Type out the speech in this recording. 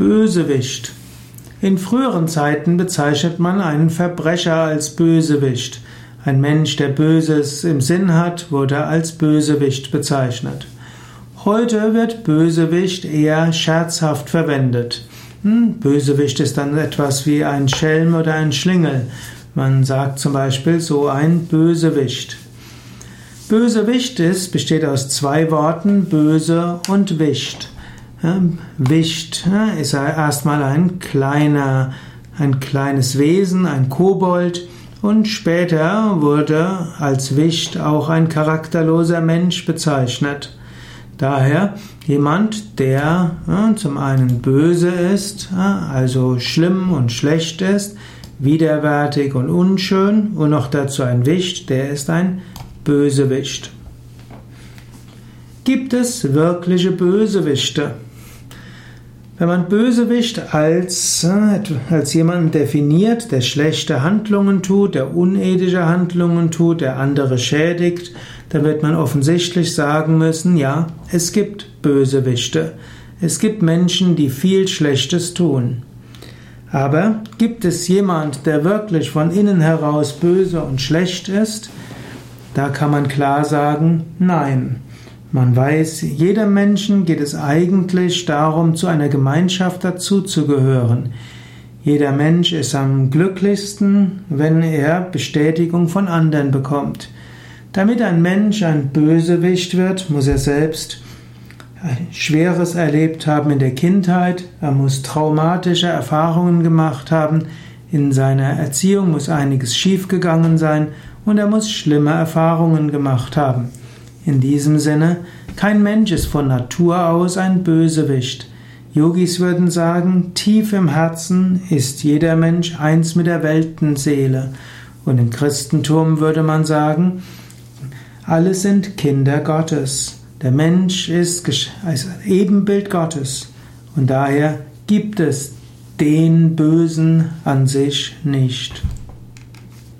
Bösewicht. In früheren Zeiten bezeichnet man einen Verbrecher als Bösewicht. Ein Mensch, der Böses im Sinn hat, wurde als Bösewicht bezeichnet. Heute wird Bösewicht eher scherzhaft verwendet. Hm, Bösewicht ist dann etwas wie ein Schelm oder ein Schlingel. Man sagt zum Beispiel so ein Bösewicht. Bösewicht ist, besteht aus zwei Worten, böse und Wicht. Wicht ist erstmal ein kleiner, ein kleines Wesen, ein Kobold, und später wurde als Wicht auch ein charakterloser Mensch bezeichnet. Daher jemand, der zum einen böse ist, also schlimm und schlecht ist, widerwärtig und unschön und noch dazu ein Wicht, der ist ein Bösewicht. Gibt es wirkliche Bösewichte? Wenn man Bösewicht als, äh, als jemanden definiert, der schlechte Handlungen tut, der unethische Handlungen tut, der andere schädigt, dann wird man offensichtlich sagen müssen, ja, es gibt Bösewichte. Es gibt Menschen, die viel Schlechtes tun. Aber gibt es jemand, der wirklich von innen heraus böse und schlecht ist? Da kann man klar sagen, nein. Man weiß, jedem Menschen geht es eigentlich darum, zu einer Gemeinschaft dazuzugehören. Jeder Mensch ist am glücklichsten, wenn er Bestätigung von anderen bekommt. Damit ein Mensch ein Bösewicht wird, muss er selbst Schweres erlebt haben in der Kindheit, er muss traumatische Erfahrungen gemacht haben, in seiner Erziehung muss einiges schiefgegangen sein und er muss schlimme Erfahrungen gemacht haben. In diesem Sinne, kein Mensch ist von Natur aus ein Bösewicht. Yogis würden sagen, tief im Herzen ist jeder Mensch eins mit der Weltenseele. Und im Christentum würde man sagen, alle sind Kinder Gottes. Der Mensch ist ein Ebenbild Gottes. Und daher gibt es den Bösen an sich nicht.